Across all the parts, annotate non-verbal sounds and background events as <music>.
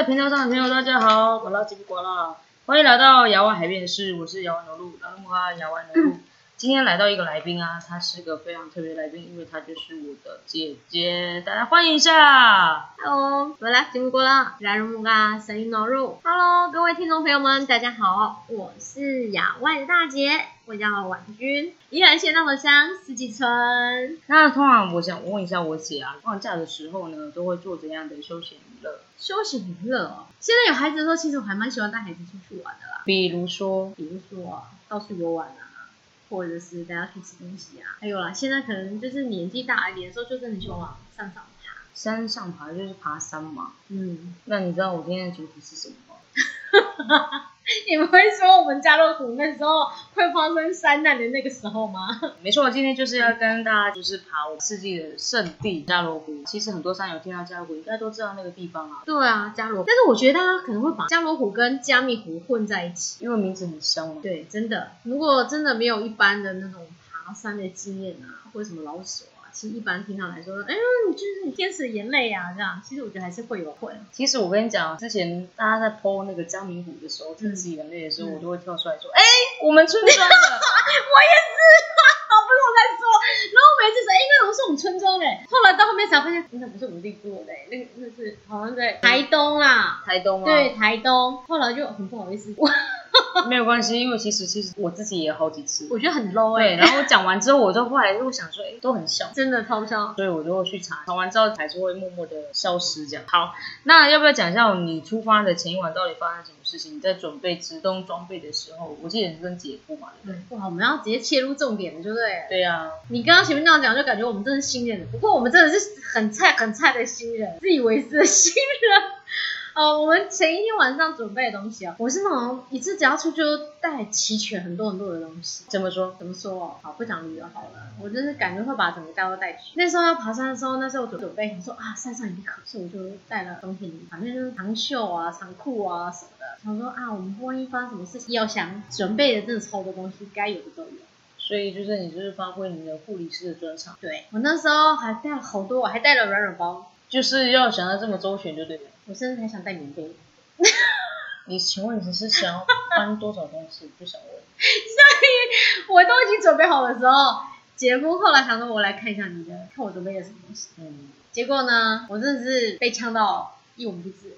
在频道上的朋友，大家好，我拉吉布瓜啦，欢迎来到亚湾海边的事，我是亚湾牛路，拉木哈亚湾罗露。今天来到一个来宾啊，他是个非常特别的来宾，因为他就是我的姐姐，大家欢迎一下。Hello，我来节目过了，来入木嘎声音导入。Hello，各位听众朋友们，大家好，我是亚外的大姐，我叫婉君，依然现到的乡四季春。那通常我想问一下我姐啊，放假的时候呢，都会做怎样的休闲娱乐？休闲娱乐哦，现在有孩子的时候，其实我还蛮喜欢带孩子出去玩的啦，比如说，比如说啊到处游玩啊。或者是大家去吃东西啊，还有啦，现在可能就是年纪大一点的时候，就真的很喜欢往山上爬。山上爬就是爬山嘛。嗯，那你知道我今天的主题是什么吗？<laughs> <laughs> 你们会说我们加罗湖那时候会发生山难的那个时候吗？<laughs> 没错，今天就是要跟大家就是爬我世纪的圣地加罗湖。其实很多山友听到加罗湖，应该都知道那个地方啊，对啊，加罗，但是我觉得大家可能会把加罗湖跟加密湖混在一起。因为名字很香嘛。对，真的，如果真的没有一般的那种爬山的经验啊，或者什么老手啊，其实一般听他来说，哎，你就是你天使的眼泪啊，这样，其实我觉得还是会有混。其实我跟你讲，之前大家在 PO 那个江明虎的时候，天使眼泪的时候，嗯我都会跳出来说，哎、我们村庄的。<laughs> 我也是，好不是我在说，然后我每次说，哎，那种是我们村庄的，后来到后面才发现，那不是我们地做的，那个那是好像在台东啊。台东啊，对，，台东，后来就很不好意思，我 <laughs> 没有关系，因为其实其实我自己也有好几次。我觉得很 low 哎、对，然后我讲完之后，我就后来就想说，哎、都很笑。真的超像。所以我就会去查，查完之后还是会默默的消失这样。好，那要不要讲一下你出发的前一晚到底发生什么事情？你在准备直东装备的时候，我记得你是跟姐夫嘛，对不对？哇，我们要直接切入重点了，对不对？对呀、你刚刚前面那样讲，就感觉我们真是新人，不过我们真的是很菜很菜的新人，自以为是的新人。呃，我们前一天晚上准备的东西啊，我是那种一次只要出去就带齐全很多很多的东西。怎么说？怎么说哦？好，不讲旅游好了，我就是感觉会把整个家都带去。那时候要爬山的时候，那时候我准备想说啊，山上一定可，所以我就带了冬天，反正就是长袖啊、长裤啊什么的。想说啊，我们万一发生什么事情，要想准备的真的超多东西，该有的都有。所以就是你就是发挥你的护理师的专长，对我那时候还带了好多，我还带了软软包，就是要想要这么周全就对了。我甚至还想带棉被。<laughs> 你请问你是想要搬多少东西？<laughs> 不想问。所以我都已经准备好的时候，姐夫后来想说，我来看一下你的，看我准备了什么东西。嗯，结果呢，我真的是被呛到一文不值。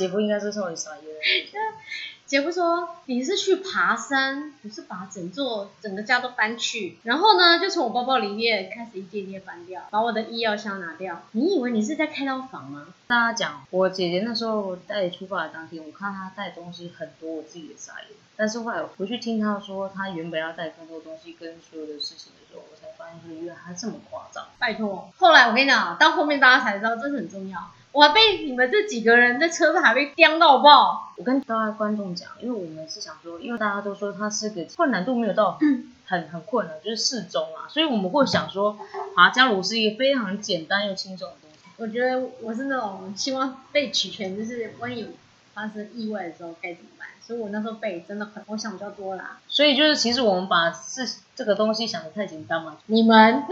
姐夫应该是稍微傻眼了。姐夫说：“你是去爬山，不是把整座整个家都搬去。然后呢，就从我包包里面开始一件一件搬掉，把我的医药箱拿掉。你以为你是在开刀房吗？大家讲，我姐姐那时候带出发的当天，我看她带东西很多，我自己也傻眼。但是后来回去听她说，她原本要带更多东西跟所有的事情的时候，我才发现说原来她这么夸张。拜托。后来我跟你讲，到后面大家才知道，这是很重要。我还被你们这几个人在车上还被刁到爆。我跟大家观众讲，因为我们是想说，因为大家都说它是个困难度没有到很很困难，就是适中啊，所以我们会想说，爬加罗是一个非常简单又轻松的东西。我觉得我是那种希望被取全，就是万一有发生意外的时候该怎么办。所以我那时候背真的很，我想比较多啦。所以就是其实我们把事这个东西想的太简单嘛，你们。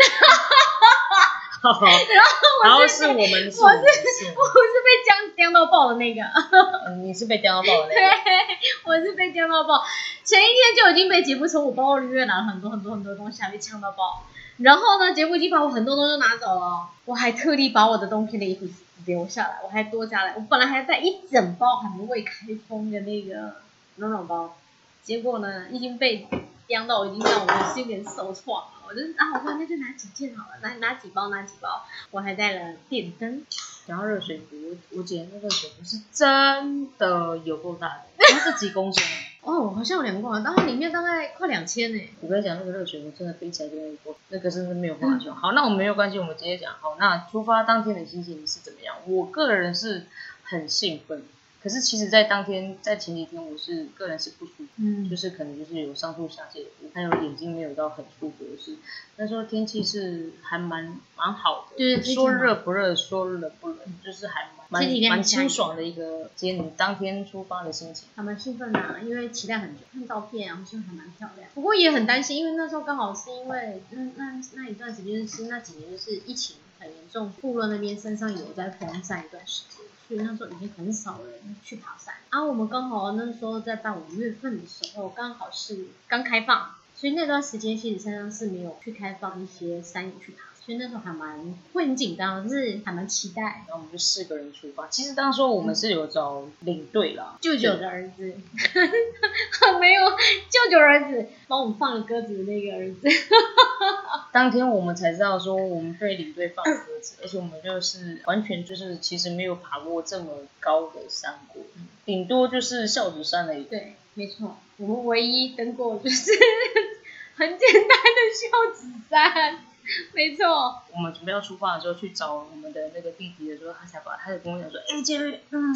<laughs> 然后是我们是我们是，我是被僵刁到爆的那个，嗯你是被刁到爆的那对。，我是被刁到爆。前一天就已经被杰夫从我包包里面拿了很多很多很多东西，还被呛到爆。然后呢，杰夫已经把我很多东西都拿走了哦，我还特地把我的冬天的衣服留下来，我还多加了，我本来还带一整包还没未开封的那个暖暖包，结果呢，已经被刁到，已经让我心里受创了。我就啊，我说那就拿几件好了，拿拿几包拿几包，我还带了电灯。然后热水壶，我我姐那热水壶是真的有够大的，它是几公升啊？哦，好像有两罐，但它里面大概快两千呢。我跟你讲，那个热水壶真的背起来就那个，那个真的没有话说。好，那我们没有关系，我们直接讲。好，那出发当天的心情是怎么样？我个人是很兴奋，可是其实，在当天，在前几天，我是个人是不舒服，嗯就是可能就是有上吐下泻还有眼睛没有到很舒服的是，那时候天气是还蛮蛮好的，对说热不热，说冷不冷，就是还蛮蛮蛮清爽的一个今天你当天出发的心情。还蛮兴奋的、啊，因为期待很久，看照片啊，好像还蛮漂亮。不过也很担心，因为那时候刚好是因为那那那一段时间是那几年就是疫情很严重，部落那边山上有在封山一段时间，所以那时候已经很少人去爬山。然、后我们刚好那时候在办五月份的时候，刚好是刚开放，所以那段时间其实山上是没有去开放一些山友去爬。所以那时候还蛮会很紧张，就是还蛮期待。然后我们就四个人出发。其实当时我们是有找领队啦，舅舅的儿子，<laughs> 没有舅舅儿子帮我们放了鸽子的那个儿子。<laughs> 当天我们才知道说我们被领队放鸽子，而且我们就是完全就是其实没有爬过这么高的山过，顶多就是孝子山而已。对，没错，我们唯一登过就是 <laughs> 很简单的孝子山。没错，我们准备要出发的时候，去找我们的那个弟弟的时候，他才把，他就跟我讲说，哎，杰瑞，嗯，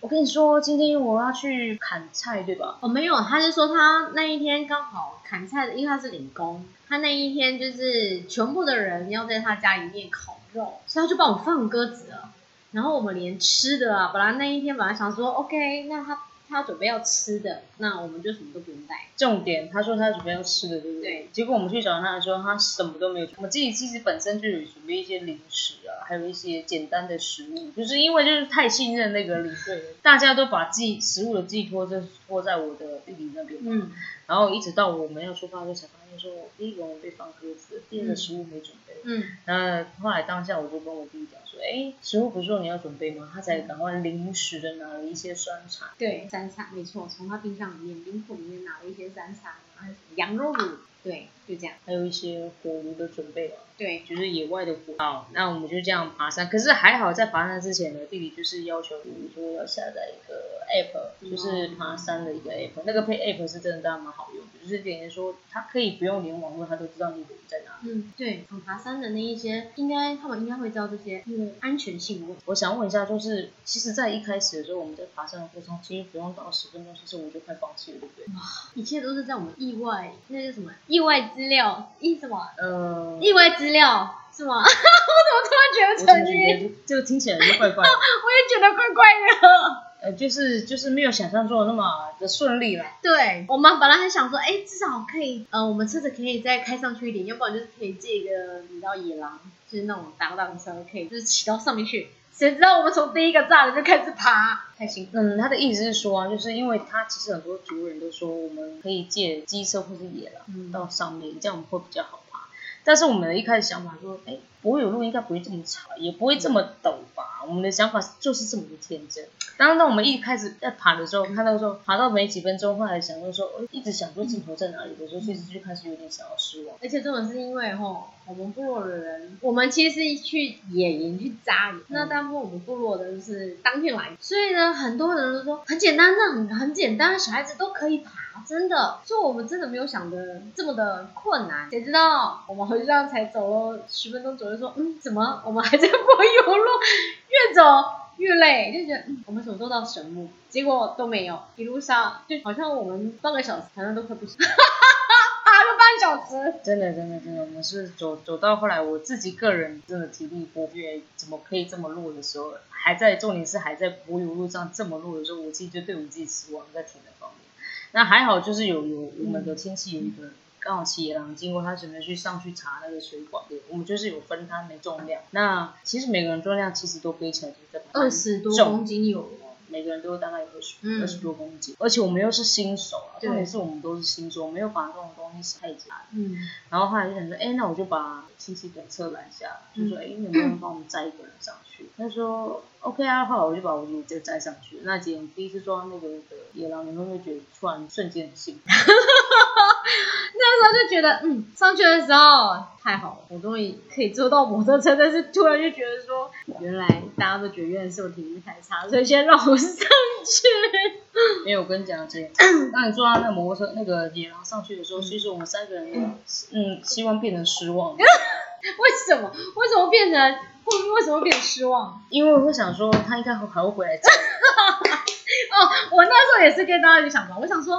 我跟你说，今天我要去砍菜，对吧？哦，没有，他是说他那一天刚好砍菜的，因为他是领工，他那一天就是全部的人要在他家里面烤肉，所以他就帮我放鸽子了。然后我们连吃的啊，本来那一天本来想说，OK，那他。他准备要吃的，那我们就什么都不用带。重点，他说他准备要吃的，对不对？对。结果我们去找他的时候，他什么都没有。我们自己其实本身就有准备一些零食啊，还有一些简单的食物，就是因为就是太信任那个领队了，大家都把寄食物的寄托就托在我的弟弟那边。嗯。然后一直到我们要出发的时候，才发现说，第一个我们被放鸽子，第二个食物没准备。嗯。那后来当下我就跟我弟弟讲说，哎，食物不是说你要准备吗？他才赶快临时的拿了一些酸菜。对，酸菜没错，从他冰箱里面冰库里面拿了一些酸菜，然后羊肉卤。对，就这样，还有一些火炉的准备吧。对，就是野外的火。好，那我们就这样爬山。可是还好，在爬山之前呢，弟弟就是要求，比如说要下载一个 app，就是爬山的一个 app。那个配 app 是真的，当然蛮好用。就是等于说，它可以不用连网络，它都知道你人在哪。嗯，对，爬山的那一些，应该他们应该会知道这些，因为安全性问题。我想问一下，就是其实，在一开始的时候，我们在爬山的过程中，其实不用到十分钟，其实我就快放弃了，对不对？哇，一切都是在我们意外，那是什么？意外资料？意什么？呃，意外资料是吗？<laughs> 我怎么突然觉得成语？这个听起来就怪怪。的。<laughs> 我也觉得怪怪的。呃，就是就是没有想象中的那么的顺利了。对，我们本来还想说，哎，至少可以，呃，我们车子可以再开上去一点，要不然就是可以借一个你知道野狼，就是那种挡挡车，可以就是骑到上面去。谁知道我们从第一个栅栏就开始爬，开心。嗯，他的意思是说啊，就是因为他其实很多族人都说，我们可以借机车或是野狼到上面，这样我们会比较好爬。但是我们的一开始想法说，哎，柏油路应该不会这么长，也不会这么陡吧？我们的想法就是这么的天真。当当我们一开始在爬的时候，看到说爬到没几分钟，后来想说说，一直想说镜头在哪里的时候，其实就开始有点想要失望。<laughs> 而且这种是因为吼，我们部落的人，我们其实是去野营去扎营，那大部分我们部落的人是当天来，所以呢，很多人都说很简单，那很很简单，小孩子都可以爬，真的。所以我们真的没有想的这么的困难。谁知道我们回去才走了十分钟左右，说嗯，怎么我们还在柏油路，越走。越累就觉得我们什么时候到神木，结果都没有，一路上就好像我们半个小时好像都快不行，<laughs> 爬了半小时。真的真的真的，我们是走走到后来，我自己个人真的体力不越，怎么可以这么弱的时候，还在重点是还在柏油路上这么弱的时候，我自己就对我自己失望在体能方面。那还好，就是有有我们的天气有一个。刚好骑野狼经过，他准备去上去查那个水管。对，我们就是有分他的重量。那其实每个人重量其实都背起来就在二十多公斤有。每个人都大概有二十二十多公斤，而且我们又是新手啊，重点是我们都是新手，没有把这种东西太紧。嗯。然后后来就想说，哎，那我就把亲戚等车拦下，就说，哎，能不能帮我们载一个人上去？他说，OK 啊。后来我就把我弟弟载上去。那姐第一次坐到那个野狼，你会不会觉得突然瞬间很兴奋？<laughs> 那时候就觉得，嗯，上去的时候太好了，我终于可以坐到摩托车。但是突然就觉得说，原来大家都觉得原来是我体力太差，所以先让我上去。<laughs> 没有，我跟你讲这样，<laughs> 当你坐到那个摩托车那个野狼上去的时候，其实我们三个人，嗯，希望变成失望。为什么？为什么变成？为为什么变失望？因为我会想说，他应该还会回来。哦，我那时候也是跟大家想嘛，我想说。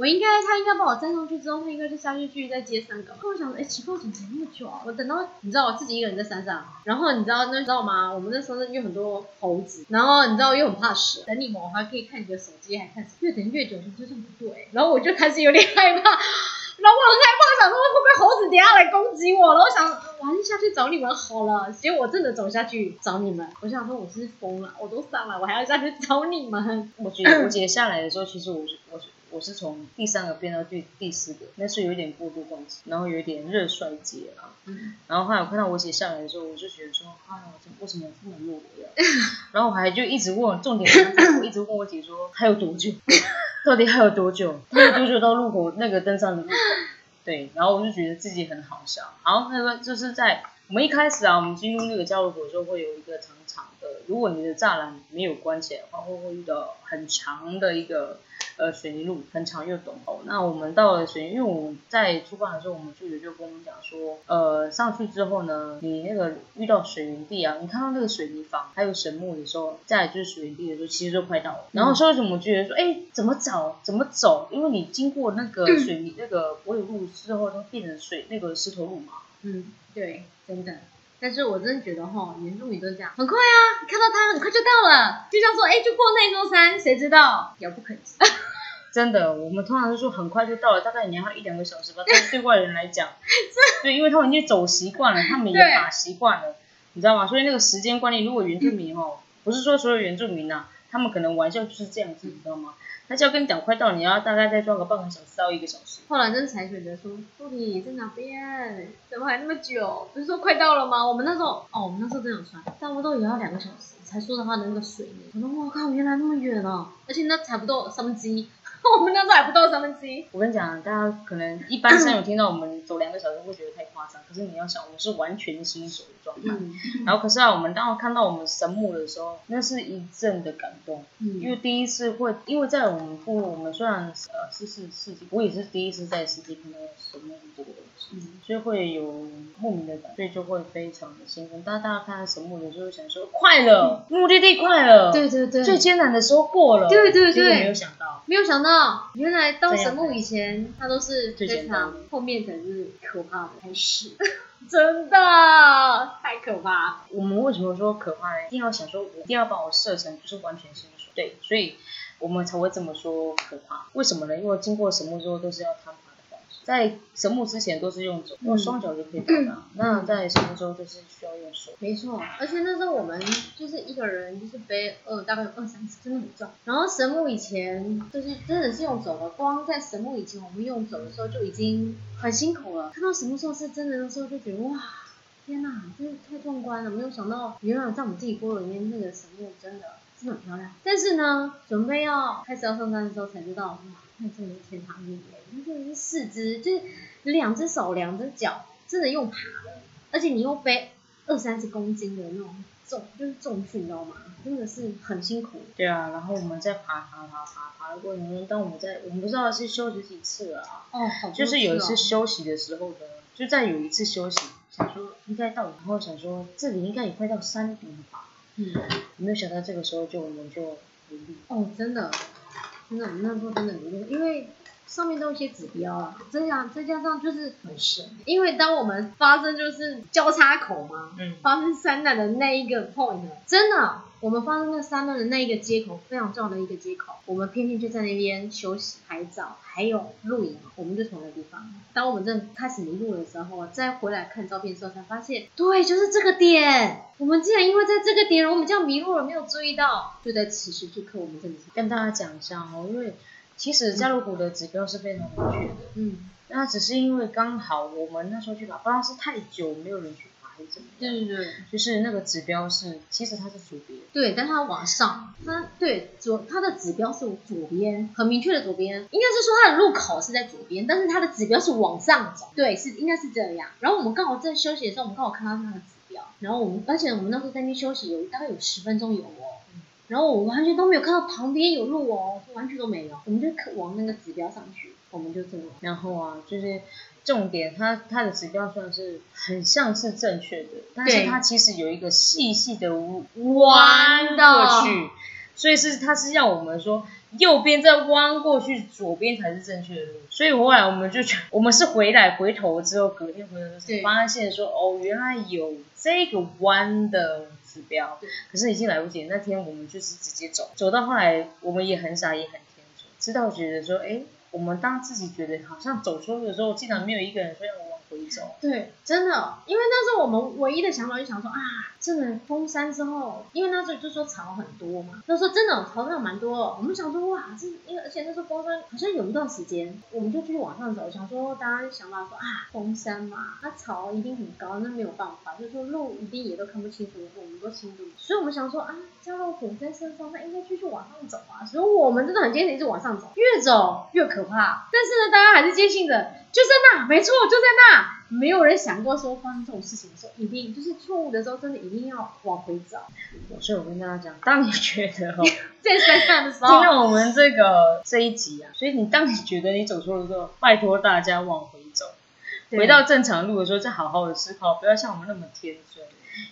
我应该，他应该把我载上去之后，他应该就下去继续再接三个。我想，哎，奇怪，怎么等那么久啊？我等到，你知道我自己一个人在山上，然后你知道那知道吗？我们那时候有很多猴子，然后你知道又很怕蛇，等你们，我还可以看你的手机，还看越等越久，就这么不对。然后我就开始有点害怕，<laughs> 然后我很害怕，想说会不会猴子等下来攻击我？然后想。我还是下去找你们好了。结果我真的走下去找你们，我想说我是疯了，我都上来，我还要下去找你们。<laughs> 我觉得我姐下来的时候，其实我是我是我是从第三个变到第第四个，那是有一点过度关系，然后有一点热衰竭啊。嗯，然后后来我看到我姐下来的时候，我就觉得说，哎呀，怎么为什么这么弱呀？<laughs> 然后我还就一直问，重点是我一直问我姐说，还有多久？<laughs> 到底还有多久？还有多久到路口那个登山的路口？<laughs> 对，然后我就觉得自己很好笑。好，那个就是在我们一开始啊，我们进入那个交流口的时候，会有一个长长的，如果你的栅栏没有关起来的话，会会遇到很长的一个呃水泥路，很长又陡。哦，那我们到了水泥，因为我们在出发的时候，我们助理就跟我们讲说，呃，上去之后呢，你那个遇到水源地啊，你看到那个水泥房还有神木的时候，再来就是水源地的时候，其实就快到了。然后所以我们觉得说，哎，怎么找怎么走？因为你经过那个水泥那个柏油路之后，它变成水那个石头路嘛。嗯，对，真的。但是我真的觉得哈，原住民都这样，很快啊，你看到他很快就到了，就像说，哎，就过那座山，谁知道遥不可及。<laughs> 真的，我们通常是说很快就到了，大概你要一两个小时吧。但是对外人来讲，<laughs> 对，因为他们已经走习惯了，他们也对打习惯了，你知道吗？所以那个时间观念，如果原住民哦，不是说所有原住民呐、他们可能玩笑就是这样子，你知道吗？他就要跟你讲快到，你要大概再坐个半个小时到一个小时。后来真才选择说，助理在哪边？怎么还那么久？不是说快到了吗？我们那时候，哦，我们那时候真有算，差不多也要两个小时才说到他的那个水泥。我说我靠，原来那么远啊，而且那差不多三分之一，<laughs> 我们那时候还不到三分之一。我跟你讲，大家可能一般山友听到我们走两个小时会觉得太夸张，可是你要想，我们是完全新手的状态。嗯然后可是啊，我们当看到我们神木的时候，那是一阵的感动。因嗯为第一次会，因为在我们部落，我们虽然呃是是世纪，我也是第一次在四级看到神木这个东西，嗯，所以会有莫名的感，所以就会非常的兴奋。但大家看到神木的时候，想说快了，目的地快了，对对对，最艰难的时候过了，对对对没有想到，没有想到，原来到神木以前，它都是最非常后面才是可怕的开始，<laughs> 真的太可怕。我们为什么说可怕呢？一定要想说，我一定要把我设成就是完全新手，对，所以我们才会这么说可怕。为什么呢？因为经过神木之后都是要攀爬的方式，在神木之前都是用走，用双脚就可以到达。那在神木之后就是需要用手。没错，而且那时候我们就是一个人就是背二大概有二三十，真的很重。然后神木以前就是真的是用走的，光在神木以前我们用走的时候就已经很辛苦了。看到神木时候是真的的时候就觉得哇。天呐，真是太壮观了！没有想到，原来在我们自己锅里面，那个神木真的真的很漂亮。但是呢，准备要开始要上山的时候才知道，哇，那真的是天堂地狱，那真的是四肢，就是两只手、两只脚，真的用爬的，而且你又背二三十公斤的那种重，就是重训，你知道吗？真的是很辛苦。对啊，然后我们在爬爬爬爬爬的过程中，当我们在我们不知道是休息几次了啊，哦，好多就是有一次休息的时候呢，就在有一次休息，想说应该到，然后想说这里应该也快到山顶了吧，嗯，没有想到这个时候就我们就无力。哦，真的，真的，那时候真的离异，因为上面都有一些指标啊，再加再加上就是很神，因为当我们发生就是交叉口嘛，嗯，发生三难的那一个 point，真的，我们发生那三难的那一个接口非常重要的一个接口，我们偏偏就在那边休息、拍照，还有露营，我们就从那个地方。当我们真的开始迷路的时候，再回来看照片的时候，才发现，对，就是这个点，我们竟然因为在这个点，我们这样迷路了，没有注意到，就在此时此刻，我们真的是，跟大家讲一下哦，因为其实加鲁谷的指标是非常明确的，嗯，那只是因为刚好我们那时候去爬，不知道是太久没有人去爬还是怎么样，对对对。就是那个指标是，其实它是左边，对，但它往上，它对左它的指标是左边，很明确的左边，应该是说它的入口是在左边，但是它的指标是往上走，对，是应该是这样。然后我们刚好在休息的时候，我们刚好看到它的指标，然后我们而且我们那时候在那边休息有大概有十分钟有哦，然后我完全都没有看到旁边有路哦，完全都没有，我们就可往那个指标上去，我们就这么。然后啊，就是重点，它它的指标算是很像是正确的，但是它其实有一个细细的弯过去，所以是它是要我们说右边再弯过去，左边才是正确的路。所以后来我们就觉 <laughs> 我们是回来回头之后，隔天回头的时候发现说，哦，原来有这个弯的指标对，可是已经来不及。那天我们就是直接走，走到后来我们也很傻也很天真，直到觉得说，哎，我们当自己觉得好像走错路的时候，竟然没有一个人说要往回走。对，真的，因为那时候我们唯一的想法就想说啊，真的封山之后，因为那时候就说草很多嘛，那时候真的草真的蛮多，我们想说哇，这因为而且那时候封山好像有一段时间，我们就继续往上走，想说大家想法说啊，封山嘛，那草一定很高，那没有办法，就是说路一定也都看不清楚，我们都清楚，所以我们想说啊，加到火在身上，那应该继续往上走啊，所以我们真的很坚持一直往上走，越走越可怕，但是呢，大家还是坚信着就在那，没错，就在那。没有人想过说发生这种事情的时候，一定就是错误的时候，真的一定要往回找。所以我跟大家讲，当你觉得哦，在山上的时候，听到我们这个这一集啊，所以你当你觉得你走错了之后，拜托大家往回走，回到正常路的时候，再好好的思考，不要像我们那么天真。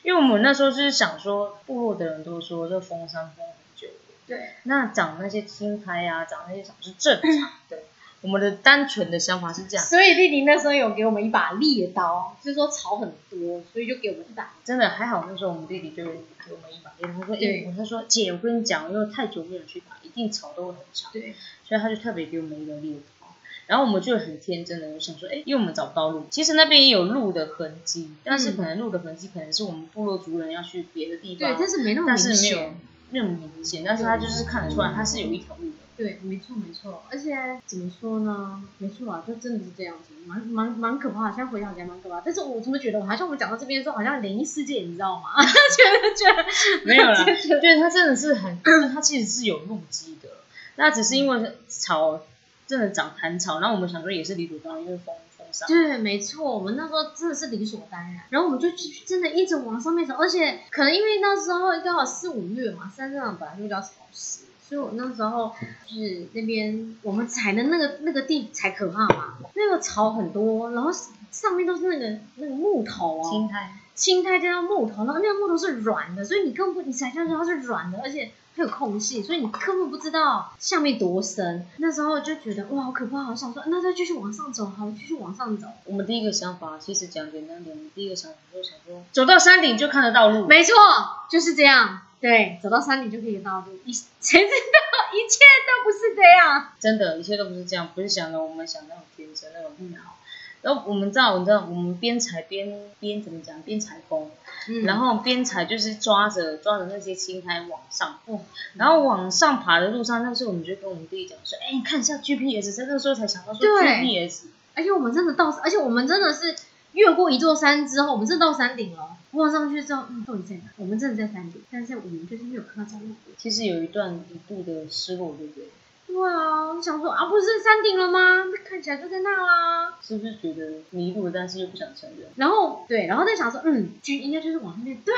因为我们那时候就是想说，部落的人都说这封山封很久了，对那长那些青苔啊，长那些草是正常的。我们的单纯的想法是这样，所以弟弟那时候有给我们一把猎刀，就是说草很多，所以就给我们一把。真的还好，那时候我们弟弟就给我们一把猎刀，他说：“对哎，他说姐，我跟你讲，因为太久没有去打，一定草都会很长。”对，所以他就特别给我们一个猎刀。然后我们就很天真的想说，哎，因为我们找不到路，其实那边也有路的痕迹，但是可能路的痕迹可能是我们部落族人要去别的地对，方，但是没那么明但是没有显。那么明显，但是他就是看得出来，他是有一条路的。对，没错没错，而且怎么说呢？没错啊，就真的是这样子，蛮蛮蛮可怕的。现在回想起来蛮可怕，但是我怎么觉得，好像我们讲到这边的时候，好像灵异事件，你知道吗？<laughs> 觉得觉得没有啦，觉得就是它真的是很，它其实是有路基的，那只是因为草真的长寒草，然后我们想说也是理所当然，因为风风沙。对，没错，我们那时候真的是理所当然，然后我们就真的一直往上面走，而且可能因为那时候刚好四五月嘛，山上本来就比较潮湿，所以我那时候就是那边我们踩的那个那个地才可怕嘛，那个草很多，然后上面都是那个那个木头哦，青苔，青苔加上木头，然后那个木头是软的，所以你根本不你踩下去它是软的，而且还有空隙，所以你根本不知道下面多深。那时候就觉得哇好可怕，好想说那再继续往上走，好继续往上走。我们第一个想法其实讲简单点，我们第一个想法就是想说，走到山顶就看得到路。没错，就是这样。对，走到山顶就可以到路，一谁知道一切都不是这样。真的，一切都不是这样，不是想的我们想那种天真那种美好。然后我们知道，你知道，我们边踩边边怎么讲，边采风，嗯然后边踩就是抓着抓着那些青苔往上，哦，然后往上爬的路上，那时候我们就跟我们弟弟讲说，哎，你看一下 GPS，在那个时候才想到说 GPS，而且我们真的到，而且我们真的是越过一座山之后，我们真的到山顶了。望上去之后，嗯，到底在哪？我们真的在山顶，但是我们就是没有看到降落点。其实有一段一度的失落，对不对？对啊，我想说啊，不是山顶了吗？那看起来就在那啦。是不是觉得迷路了，但是又不想承认？然后对，然后再想说，嗯，就应该就是往那边，对，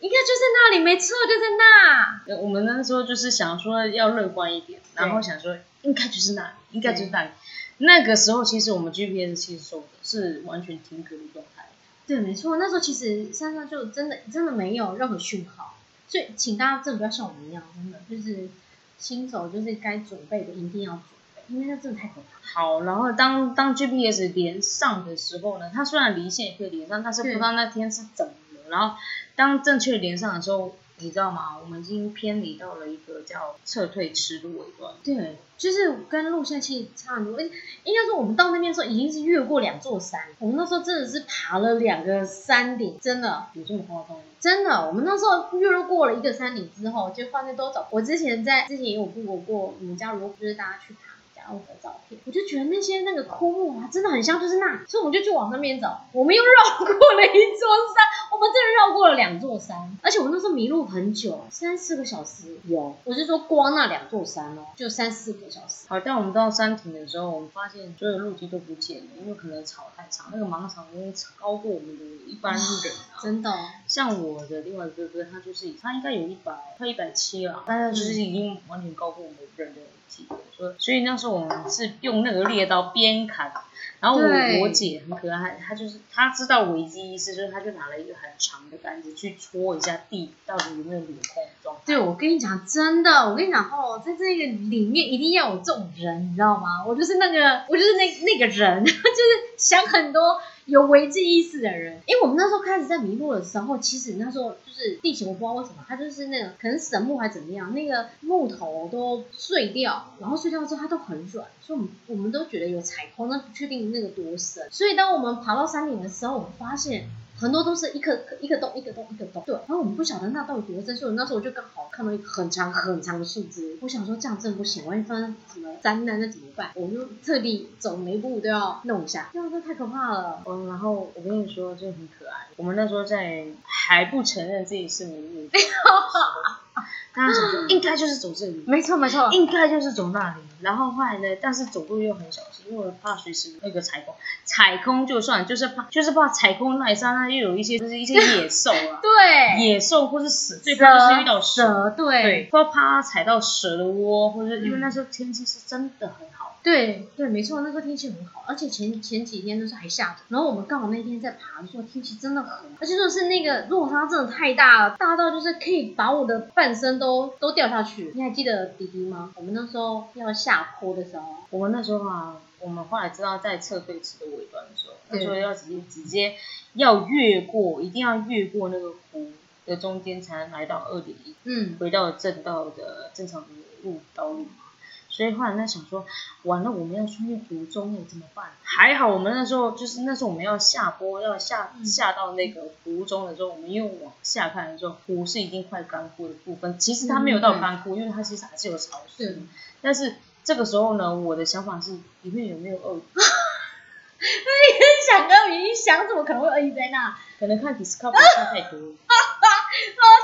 应该就在那里，没错，就在那。呃我们那时候就是想说要乐观一点，然后想说应该就是那里，应该就是那里。那个时候其实我们 GPS 其实收的是完全停格的状态。对，没错，那时候其实山上就真的真的没有任何讯号，所以请大家真的不要像我们一样，真的就是新手就是该准备的一定要准备，因为那真的太可怕。好，然后当当 GPS 连上的时候呢，它虽然离线也可以连上，但是不知道那天是怎么了。然后当正确连上的时候，你知道吗？我们已经偏离到了一个叫撤退吃路尾端。对，就是跟路线其实差很多，应该说我们到那边的时候已经是越过两座山，我们那时候真的是爬了两个山顶，真的有这么夸张吗？真的，我们那时候越过了一个山顶之后，就发现都走。我之前在之前也有播过过，我们家如果就是大家去爬家务的照片，我就觉得那些那个枯木啊，真的很像就是那，所以我们就去往那边走。我们又绕过了一座山，我们真的绕过了两座山，而且我那时候迷路很久，三四个小时有。我是说光那两座山哦，就三四个小时。好，但我们到山顶的时候，我们发现所有路基都不见了，因为可能草太长，那个芒草因为超过我们的一般人啊。真的、哦，像我的另外一个哥哥，他就是他应该有一百，快一百七了，但是就是已经完全高过我们人的所以所以那时候我们是用那个猎刀边砍，然后我我姐很可爱，她就是她知道危机意识，所以她就拿了一个很长的杆子去戳一下地，到底有没有流空状态。对，我跟你讲，真的，我跟你讲哦，在这个里面一定要有这种人，你知道吗？我就是那个，我就是那那个人，<laughs> 就是想很多，有危机意识的人。因为我们那时候开始在迷路的时候，其实那时候就是地形，我不知道为什么，它就是那个可能神木还怎么样，那个木头都碎掉，然后碎掉之后它都很软，所以我们我们都觉得有踩空，那不确定那个多深。所以当我们爬到山顶的时候，我们发现。很多都是一颗一个洞一个洞一个洞，对。然后我们不晓得那到底多深，所以那时候我就刚好看到一个很长很长的树枝，我想说这样真的不行，万一发生什么灾难那怎么办？我就特地走每一步都要弄一下，这样这太可怕了。嗯，然后我跟你说，真的很可爱。我们那时候在还不承认自己是迷路。大家想说应该就是走这里，没错没错，应该就是走那里。然后后来呢，但是走路又很小心，因为怕随时那个踩空，踩空就算，就是怕就是怕踩空那一刹那又有一些就是一些野兽啊，<laughs> 对，野兽或是蛇，最怕就是遇到蛇，对，对，或怕踩到蛇的窝，或者因为那时候天气是真的很好。对对，没错，那时候天气很好，而且前前几天都是还下着。然后我们刚好那天在爬的时候，天气真的很，而且就是那个落差真的太大了，大到就是可以把我的半身都都掉下去。你还记得滴滴吗？我们那时候要下坡的时候，我们那时候啊，我们后来知道在侧背池的尾端的时候，那时候要直接直接要越过，一定要越过那个湖的中间，才能来到二点一，嗯，回到正道的正常的路道路。所以后来在想说，完了我们要穿越湖中了，怎么办？还好我们那时候就是那时候我们要下坡，要下下到那个湖中的时候，我们又往下看的时候，湖是已经快干枯的部分。其实它没有到干枯，因为它其实还是有潮湿。但是这个时候呢，我的想法是里面有没有鳄鱼？<laughs> 那你想鳄鱼？你想怎么可能会鳄鱼在那？可能看 Discovery 看太多。<laughs> 哈哈，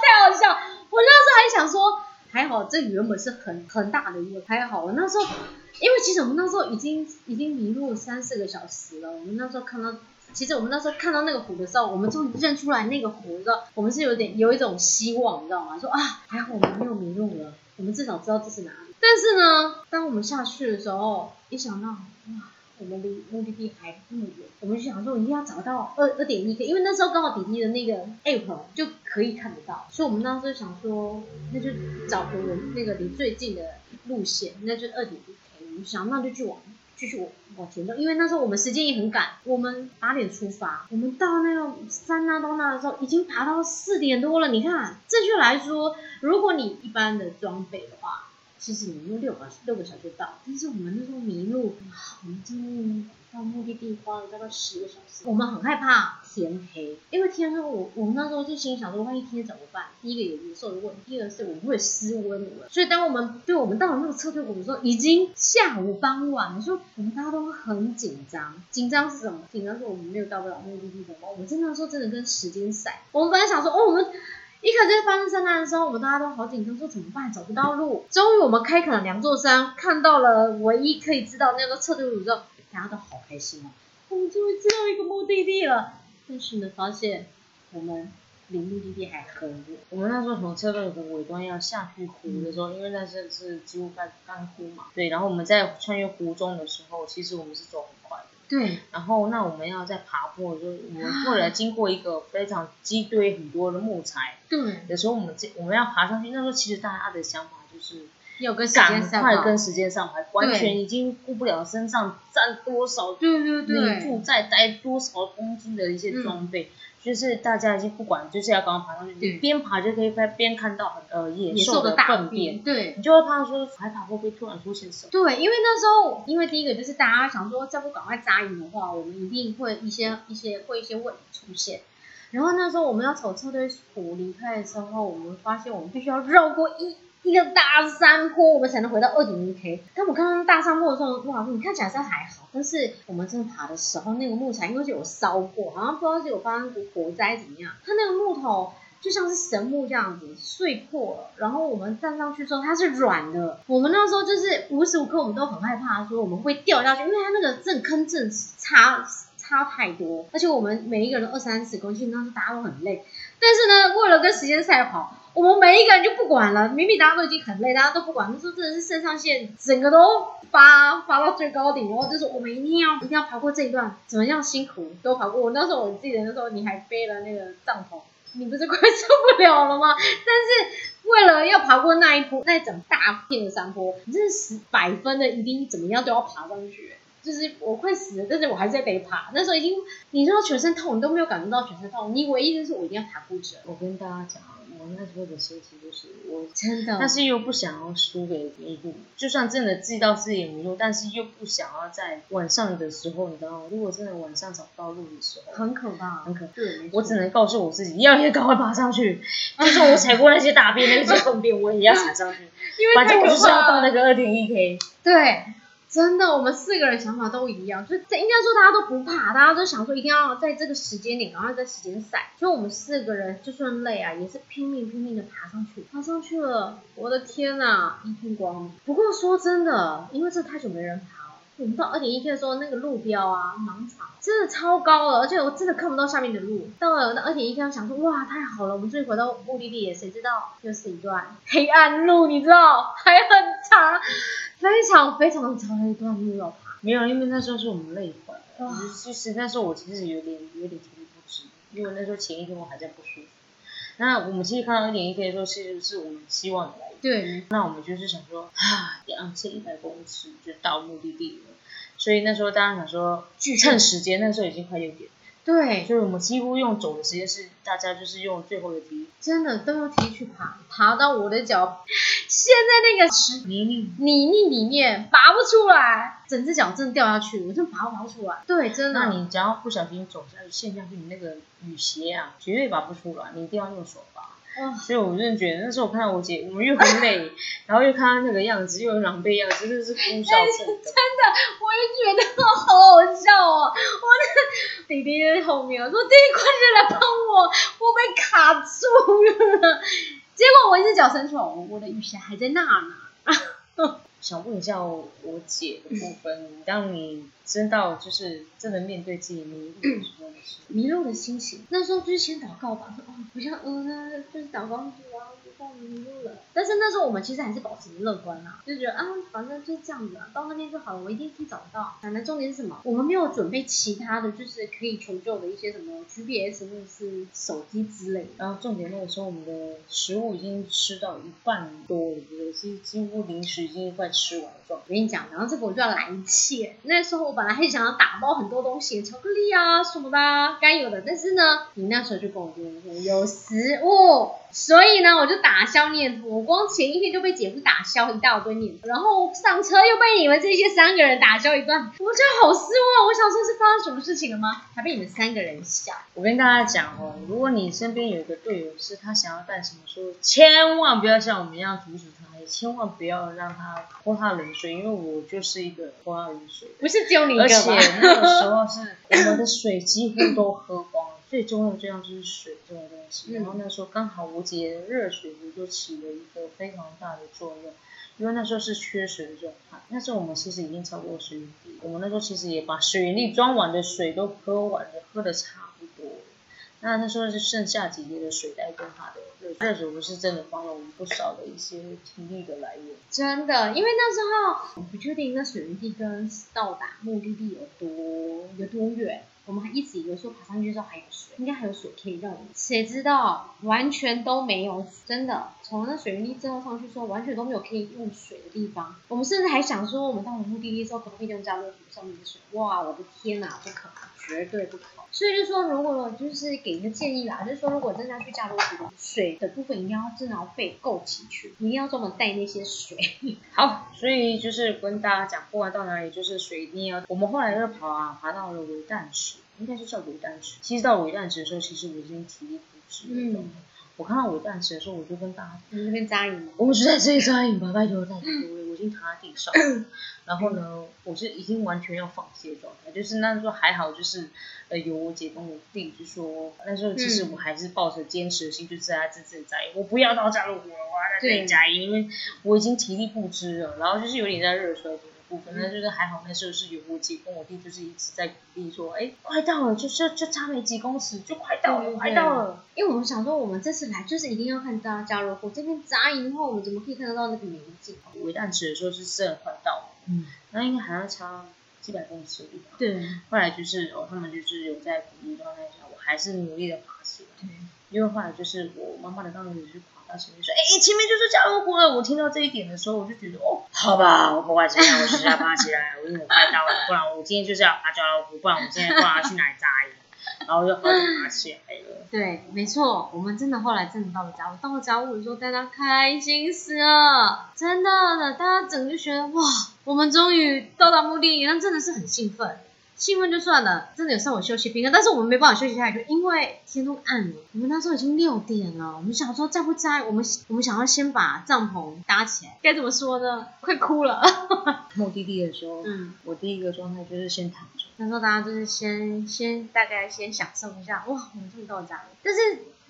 太好笑！我那时候还想说。还好，这原本是很很大的一个。还好，我那时候，因为其实我们那时候已经已经迷路三四个小时了。我们那时候看到，其实我们那时候看到那个湖的时候，我们终于认出来那个湖的时候，我们是有点有一种希望，你知道吗？说啊，还好我们没有迷路了，我们至少知道这是哪里。但是呢，当我们下去的时候，一想到哇。我们离目的地还那么远，我们就想说，一定要找到二二点一 K，因为那时候刚好滴滴的那个 App 就可以看得到，所以我们当时想说，那就找我们那个离最近的路线，那就二点一 K。我们想，那就去往继续往往前走，因为那时候我们时间也很赶，我们八点出发，我们到那个山那东那的时候，已经爬到四点多了。你看，正确来说，如果你一般的装备的话。其实你用六个六个小时到，但是我们那时候迷路，我们今天到目的地花了大概十个小时。我们很害怕天黑，因为天黑，我我们那时候就心想说，万一天怎么办？第一个有野兽的问题，第二个是我们会失温了。所以当我们对我们到了那个撤退我们说，已经下午傍晚了，说我们大家都很紧张。紧张是什么？紧张是我们没有到不了目的地怎么？我们真的说真的跟时间赛。我们本来想说，哦，我们。一开始发生山难的时候，我们大家都好紧张，说怎么办？找不到路。终于我们开垦了两座山，看到了唯一可以知道那个撤退路之后，大家都好开心哦。我们终于知道一个目的地了。但是呢，发现我们离目的地还很远。我们那时候从撤退湖尾端要下去湖的时候，因为那是是几乎干干枯嘛，对。然后我们在穿越湖中的时候，其实我们是走很快。对，然后那我们要在爬坡，就我们为了经过一个非常积堆很多的木材，对，有时候我们这我们要爬上去，那时候其实大家的想法就是要跟赶快跟时间上爬，完全已经顾不了身上占多少，对对对，负债带多少公斤的一些装备。就是大家已经不管，就是要刚刚爬上去，你边爬就可以边看到呃野兽的粪便，对，你就会怕说海爬会不会突然出现什么？对，因为那时候，因为第一个就是大家想说再不赶快扎营的话，我们一定会一些一些会一些问题出现。然后那时候我们要从车队湖离开的时候，我们发现我们必须要绕过一。一个大山坡，我们才能回到二点一 K。但我看到大山坡的时候，哇，你看起来是还好，但是我们真的爬的时候，那个木材因为是有烧过，好像不知道是有发生过火灾怎么样，它那个木头就像是神木这样子碎破了。然后我们站上去之后，它是软的。我们那时候就是无时无刻我们都很害怕，说我们会掉下去，因为它那个正坑正差差太多，而且我们每一个人二三十公斤，当时大家都很累。但是呢，为了跟时间赛跑。我们每一个人就不管了，明明大家都已经很累，大家都不管。那时候真的是肾上腺整个都发发到最高点，然后就是我们一定要一定要爬过这一段，怎么样辛苦都爬过。我那时候我记得那时候你还背了那个帐篷，你不是快受不了了吗？但是为了要爬过那一坡那一整大片的山坡，你真是百分的一定怎么样都要爬上去。就是我快死了，但是我还是得爬。那时候已经，你知道全身痛，你都没有感觉到全身痛，你唯一就是我一定要爬过去。我跟大家讲，我那时候的心情就是我真的，但是又不想要输给迷路，就算真的知道自己迷路，但是又不想要在晚上的时候，你知道吗？如果真的晚上找不到路的时候，很可怕，很可对，我只能告诉我自己，要也赶快爬上去，<laughs> 就算我踩过那些大便、那些粪便，我也要踩上去。<laughs> 因为反正我就是要到那个二点一 K。对，真的，我们四个人想法都一样，就这应该说大家都不怕，大家都想说一定要在这个时间点，然后在时间赛，就我们四个人就算累啊，也是拼命拼命的爬上去，爬上去了，我的天呐，一片光。不过说真的，因为这太久没人爬。我们到二点一 K 的时候，那个路标啊，盲场真的超高了，而且我真的看不到下面的路。到了那二点一 K，我想说，哇，太好了，我们终于回到目的地了。谁知道又是一段黑暗路，你知道，还很长，非常非常长的一段路要爬。没有，因为那时候是我们累坏了。其实那时候我其实有点有点体力不支，因为那时候前一天我还在不舒服。那我们其实看到二点一 K 的时候，其实是我们希望的来源。对，那我们就是想说，啊，两千一百公尺就到目的地了。所以那时候大家想说，趁时间，那时候已经快六点，对，所以我们几乎用走的时间是大家就是用最后的体力。真的都用体力去爬，爬到我的脚陷在那个石泥泞，泥泞里面，拔不出来，整只脚真的掉下去，我真的爬都爬不出来。对，真的。那你只要不小心走下去陷下去，你那个雨鞋啊，绝对拔不出来，你一定要用手拔。哦，所以我真的觉得，那时候我看到我姐，我们又很美，<laughs> 然后又看她那个样子，又很狼狈样子，真的是哭笑不得。我也觉得好好笑哦。我那弟弟在后面，我说弟弟快点来帮我，我被卡住了。结果我一只脚伸出来，我我的雨鞋还在那呢。<laughs> 想问一下我姐的部分，当你知道就是真的面对自己迷路的时候是迷路的心情，那时候就是先祷告吧，说 <laughs> 哦，不像嗯，就是祷告主啊，我知道迷路了。<laughs> 但是那时候我们其实还是保持乐观啊，就觉得啊，反正就是这样子啊，到那边就好了，我一定可以找到。反正重点是什么？我们没有准备其他的就是可以求救的一些什么 GPS 或者是手机之类的。然后重点那个时候我们的食物已经吃到一半多了，对几几乎零食已经快吃完了。我跟你讲，然后这个我就要来气。那时候我本来还想要打包很多东西，巧克力啊什么的，该有的。但是呢，你那时候就跟我说有食物，所以呢，我就打消念头。我光前一天就被姐夫打消一大堆念头，然后上车又被你们这些三个人打消一段，我真的好失望。我想说是发生什么事情了吗？还被你们三个人吓。我跟大家讲哦，如果你身边有一个队友是他想要干什么时候，千万不要像我们一样阻止他，也千万不要让他泼他冷水，因为我就是一个泼他冷水。不是只有你一个而且？那个时候是 <laughs> 我们的水几乎都喝光了，最重要的最重要就是水这种东西。嗯然后那时候刚好我姐的热水壶就起了一个非常大的作用，因为那时候是缺水的状态。那时候我们其实已经超过水源地，我们那时候其实也把水源地装完的水都喝完了，喝的差不多了。那那时候是剩下几滴的水袋跟它的热水壶是真的帮了我们不少的一些体力的来源。真的，因为那时候我不确定那水源地跟到达目的地有多有多远，我们还一直以为说爬上去之后还有水，应该还有水可以让我们，谁知道完全都没有，真的从那水源地之后上去之后，完全都没有可以用水的地方。我们甚至还想说，我们到了目的地之后可不可以用加热壶上面的水？哇，我的天哪，不可能，绝对不可能。所以就说，如果就是给一个建议啦，就是说，如果真的要去加多湖的水的部分，一定要真的要备够齐全，你一定要专门带那些水。<laughs> 好，所以就是跟大家讲，不管到哪里，就是水一定要。我们后来就跑啊，爬到了尾蛋池，应该是叫尾蛋池。其实到尾蛋池的时候，其实我已经体力不支了。嗯，我看到我蛋池的时候，我就跟大家，你那边扎营吗？我们就在这里扎营吧，拜托拜托，我已经躺在地上了。<clears throat> 然后呢，我是已经完全要放弃的状态，就是那时候还好，就是呃有我姐跟我弟就说，那时候其实我还是抱着坚持的心，就是在家自自在，我不要到加入湖了，我要在这里扎营，因为我已经体力不支了，然后就是有点在热衰竭的部分，那就是还好那时候是有我姐跟我弟就是一直在鼓励说，哎，快到了，就就就差没几公尺，就快到了，快到了。因为我们想说，我们这次来就是一定要看大家加入湖这边扎营的话，我们怎么可以看得到那个美景？尾蛋池的时候是真的快到了，嗯，那应该还要差几百公尺。对后来就是哦，他们就是有在鼓励状态下，我还是努力的爬起来。对，因为后来就是我慢慢的刚开始去爬说，哎，前面就是家乐福了。我听到这一点的时候，我就觉得，哦，好吧，我不管怎么样，我就是要爬起来，因为我快到了，不然我今天就是要爬家乐福，不然我今天不知道要去哪里扎营。然后就好久爬起来了。<laughs> 对，没错，我们真的后来真的到了家务，到了家务的时候，大家开心死了，真的的，大家整个就觉得哇，我们终于到达目的地，那真的是很兴奋。兴奋就算了，真的有上午休息平衡，但是我们没办法休息下来，因为天都暗了。我们那时候已经六点了，我们想说在不在？我们我们想要先把帐篷搭起来，该怎么说呢？快哭了。目的地的时候，嗯，我第一个状态就是先躺着。那时候大家就是先先大概先享受一下，哇，我们终于到家了。但是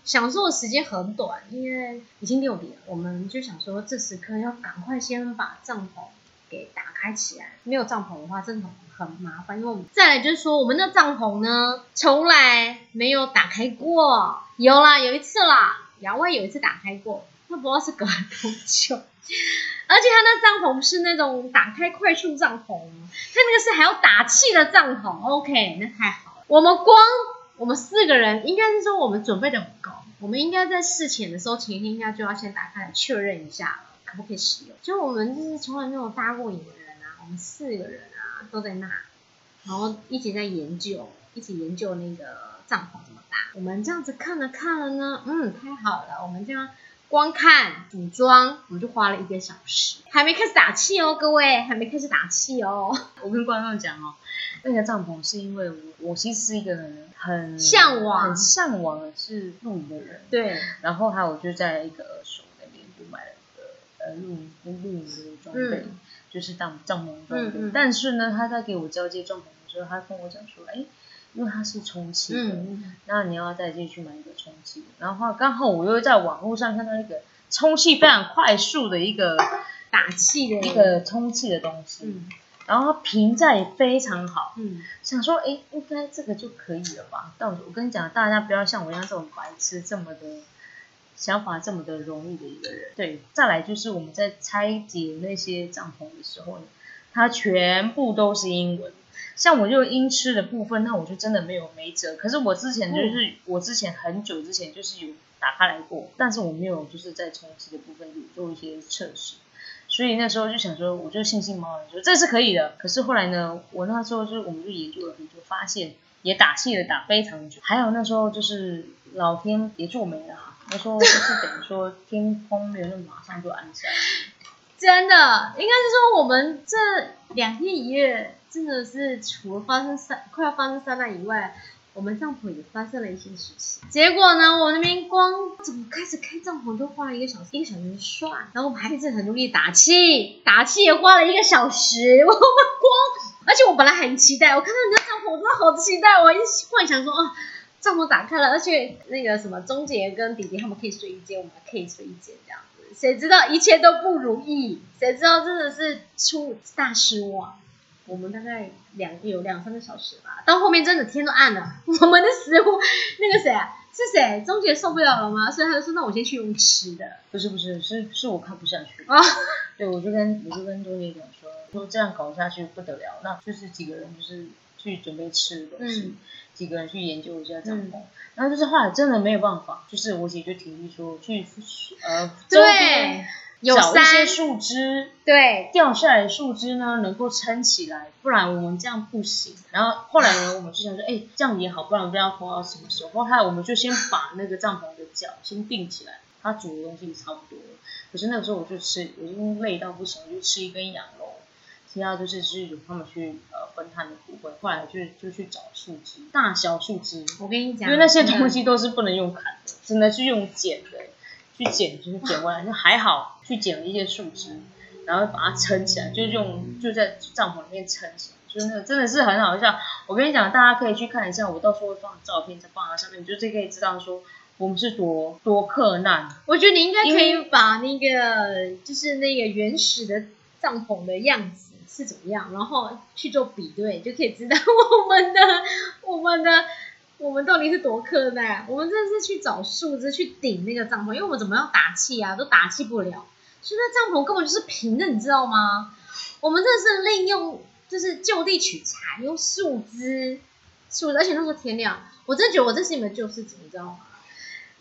享受的时间很短，因为已经六点，我们就想说这时刻要赶快先把帐篷给打开起来。没有帐篷的话，真的。很麻烦，因为我们再来就是说，我们的帐篷呢，从来没有打开过。有啦，有一次啦，姚外有一次打开过，那不知道是隔了多久。而且他那帐篷是那种打开快速帐篷，他那个是还要打气的帐篷。OK，那太好了。我们光我们四个人，应该是说我们准备的不够，我们应该在事前的时候，前一天应该就要先打开来确认一下，可不可以使用。就我们就是从来没有搭过营的人啊，我们四个人。都在那，然后一起在研究，一起研究那个帐篷怎么搭。我们这样子看了看了呢，嗯，太好了。我们这样光看组装，我们就花了一个小时，还没开始打气哦，各位还没开始打气哦。<laughs> 我跟观众讲哦，那个帐篷是因为我，我其实是一个很向往、很向往的是露营的人。对。然后还有就在一个二手那边就买了一个呃露营露营的装备。就是当帐篷装备，但是呢，他在给我交接帐篷的时候，他跟我讲说，哎，因为它是充气的，那你要再进去买一个充气的。然后刚好我又在网络上看到一个充气非常快速的一个打气的一个充气的东西，然后评价也非常好，想说，哎，应该这个就可以了吧？但我我跟你讲，大家不要像我一样这种白痴这么的。想法这么的容易的一个人，对，再来就是我们在拆解那些帐篷的时候呢，它全部都是英文。像我就英吃的部分，那我就真的没有没辙。可是我之前就是我之前很久之前就是有打开来过，但是我没有就是在冲击的部分有做一些测试，所以那时候就想说，我就信心满满说这是可以的。可是后来呢，我那时候就是我们就研究了很久，发现也打气了打非常久。还有那时候就是老天也助我们了。他说 <laughs> 就是等于说天空没有那么马上就暗下来，真的，应该是说我们这两天一夜真的是除了发生三快要发生三难以外，我们帐篷也发生了一些事情。结果呢，我那边光怎么开始开帐篷就花了一个小时，一个小时算，然后我们还一直很努力打气，打气也花了一个小时。我们光，而且我本来很期待，我看到你的帐篷，我真的好期待，我一直幻想说啊。帐篷打开了，而且那个什么钟杰跟弟弟他们可以睡一间，我们可以睡一间这样子。谁知道一切都不如意？谁知道真的是出大失望？我们大概两有两三个小时吧，到后面真的天都暗了，我们的食物那个谁啊？是谁？钟杰受不了了吗？所以他就说：“那我先去用吃的。”不是不是，是是我看不下去啊。对，我就跟我就跟钟杰讲说：“说这样搞下去不得了，那就是几个人就是去准备吃的东西。”几个人去研究一下帐篷，然后就是后来真的没有办法，就是我姐就提议说去呃周边找一些树枝，对，掉下来的树枝呢能够撑起来，不然我们这样不行。然后后来呢，我们就想说，哎，这样也好，不然不知道拖到什么时候。后来我们就先把那个帐篷的脚先定起来，它煮的东西差不多了。可是那个时候我就吃，我已经累到不行，我就吃一根羊肉。其他就是是由他们去呃分摊的部分，后来就就去找树枝，大小树枝。我跟你讲，因为那些东西都是不能用砍的，只能是用剪的，去剪就是剪过来，就还好去剪了一些树枝，然后把它撑起来，就用就在帐篷里面撑起来，就是那个真的是很好笑。我跟你讲，大家可以去看一下，我到时候会放照片再放到上面，你就这可以知道说我们是多多克难。我觉得你应该可以把那个就是那个原始的帐篷的样子。是怎么样，然后去做比对，就可以知道 <laughs> 我们的、我们的、我们到底是多困难。我们真的是去找树枝去顶那个帐篷，因为我们怎么样打气啊，都打气不了。所以那帐篷根本就是平的，你知道吗？我们真的是利用，就是就地取材，用树枝、树，而且那时候天亮，我真的觉得我这是你们救世主，你知道吗？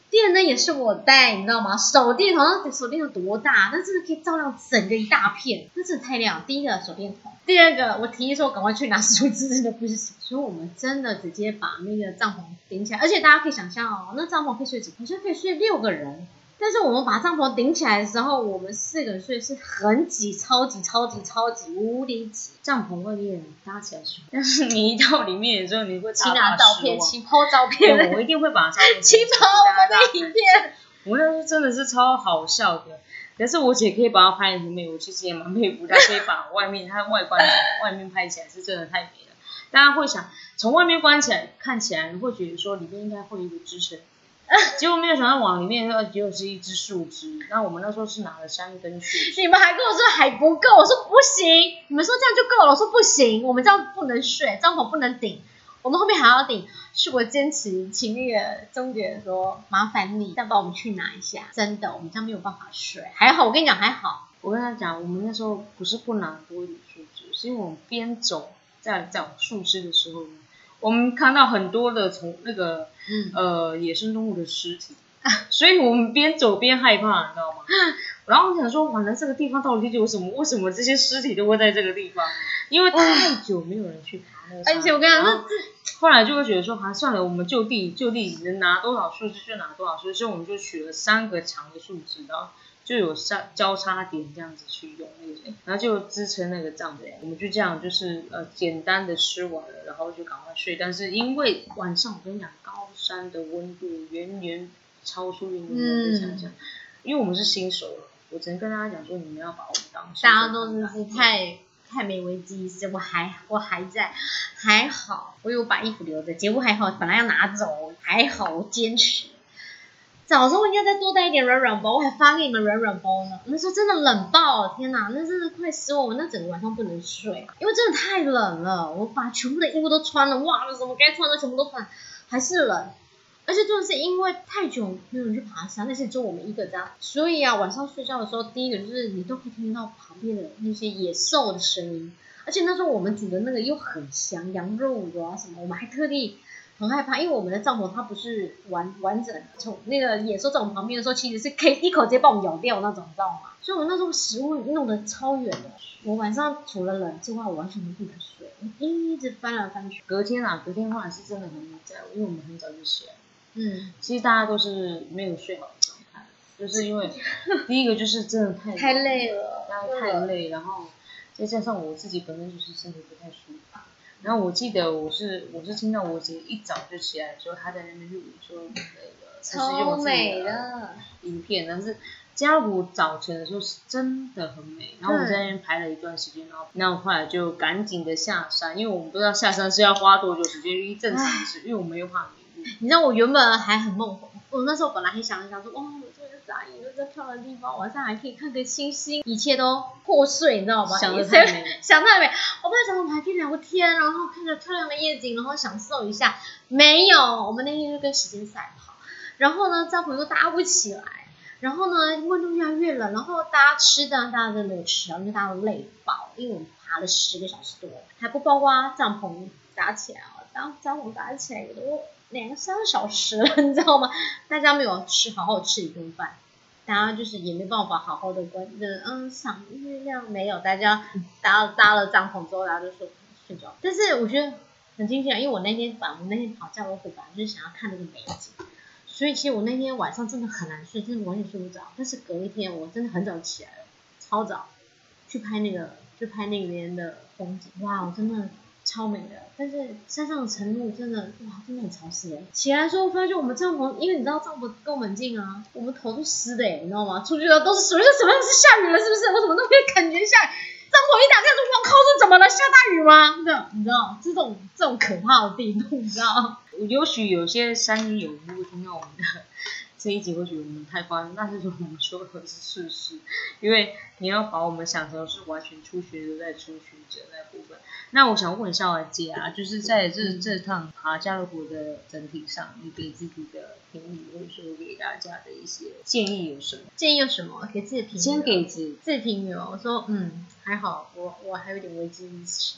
电灯也是我带，你知道吗？手电筒，手电筒多大？但真的可以照亮整个一大片，那真的太亮。第一个手电筒，第二个我提议说赶快去拿树枝，真的不行。所以我们真的直接把那个帐篷顶起来，而且大家可以想象哦，那帐篷可以睡几？好像可以睡六个人。但是我们把帐篷顶起来的时候，我们四个人睡是很挤，超级超级超级无敌挤。帐篷外面搭起来睡，<laughs> 但是你一到里面的时候，你会请拿照片，请拍照片，我一定会把照片，<laughs> 请拍我们的影片。我那时候真的是超好笑的，可是我姐可以把它拍的很美，我其实也蛮佩服她，可以把外面它外观外面拍起来是真的太美了。大家会想从外面关起来看起来，你会觉得说里面应该会有一个支撑。<laughs> 结果没有想到往里面说，结果是一只树枝。那我们那时候是拿了三根树枝。<laughs> 你们还跟我说还不够，我说不行。你们说这样就够了，我说不行，我们这样不能睡，帐篷不能顶，我们后面还要顶。是我坚持，请那个中介说麻烦你再帮我们去拿一下。真的，我们这样没有办法睡。还好，我跟你讲还好。我跟他讲，我们那时候不是不拿多一点树枝，是因为我们边走在找树枝的时候。我们看到很多的从那个呃野生动物的尸体，所以我们边走边害怕，你知道吗？<laughs> 然后我想说，完了这个地方到底有什么？为什么这些尸体都会在这个地方？因为太久没有人去爬那个。而且我跟你讲，那后来就会觉得说，啊，算了，我们就地就地能拿多少树枝就拿多少树枝，所以我们就取了三个长的树枝，然后。就有交交叉点这样子去用那个，然后就支撑那个帐篷。我们就这样就是呃简单的吃完了，然后就赶快睡。但是因为晚上我跟你讲，高山的温度远远超出你们的想象。因为我们是新手，我只能跟大家讲说，你们要把我们当。大家都是太太没危机意识，我还我还在，还好我有把衣服留着，结果还好，本来要拿走，还好我坚持。早上我应该再多带一点软软包，我还发给你们软软包呢。那时候真的冷爆，天哪，那真的快死我！我那整个晚上不能睡，因为真的太冷了。我把全部的衣服都穿了，哇，什么该穿的全部都穿，还是冷。而且就是因为太久没有人去爬山，那些只有我们一个家，所以啊，晚上睡觉的时候，第一个就是你都可以听到旁边的那些野兽的声音。而且那时候我们煮的那个又很香，羊肉啊什么，我们还特地。很害怕，因为我们的帐篷它不是完完整，从那个野兽在我们旁边的时候，其实是可以一口直接把我们咬掉那种，你知道吗？所以我们那时候食物弄得超远的。我晚上除了冷之外，我完全不能睡，一直翻来翻去。隔天啊，隔天后来是真的很在，因为我们很早就起来。嗯，其实大家都是没有睡好的状态，就是因为第一个就是真的太 <laughs> 太累了，大家太累，然后再加上我自己本身就是身体不太舒服。然后我记得我是我是听到我姐一早就起来的时候她在那边录说那个超美的影片，但是嘉湖早晨的时候是真的很美。然后我们在那边拍了一段时间，然后那后来就赶紧的下山，因为我们不知道下山是要花多久时间，一正常是，因为我们又怕迷路。你知道我原本还很梦幻，我那时候本来还想想说哇。大一都在漂亮的地方，晚上还可以看个星星，一切都破碎，你知道吗？想太美，<laughs> 想太美。我本来想我们还可以聊个天，然后看着漂亮的夜景，然后享受一下。没有，我们那天就跟时间赛跑。然后呢，帐篷又搭不起来。然后呢，温度越来越冷。然后大家吃的，大家都没有吃啊，因为大家都累爆，因为我们爬了十个小时多，还不包括帐篷搭起来啊。当帐篷搭起来都。两三个小时了，你知道吗？大家没有吃好好吃一顿饭，大家就是也没办法好好的关着，嗯，赏月亮没有。大家 <laughs> 搭搭了帐篷之后，大家就说睡觉。但是我觉得很惊险，因为我那天晚我那天跑降落湖，本来就是想要看那个美景，所以其实我那天晚上真的很难睡，真的完全睡不着。但是隔一天我真的很早起来了，超早去拍那个，去拍那边的风景。哇，我真的。超美的，但是山上的晨雾真的哇，真的很潮湿哎。起来的时候发现我们帐篷，因为你知道帐篷跟我们近啊，我们头都湿的哎，你知道吗？出去的都是水，什么是下雨了？是不是？我怎么都没感觉下雨？帐篷一打开就我靠，这怎么了？下大雨吗？这样你知道这种这种可怕的地步，你知道？<laughs> 也许有些山友会听到我们的。这一集会觉得我们太夸张，但是我们说的是事实，<laughs> 因为你要把我们想成是完全初学的在初学者那部分。那我想问一下我姐啊，就是在这这趟爬加勒湖的整体上，你给自己的评语，或者说给大家的一些建议有什么？建议有什么？给自己评语？先给自自己评语哦。我说嗯，还好，我我还有点危机意识。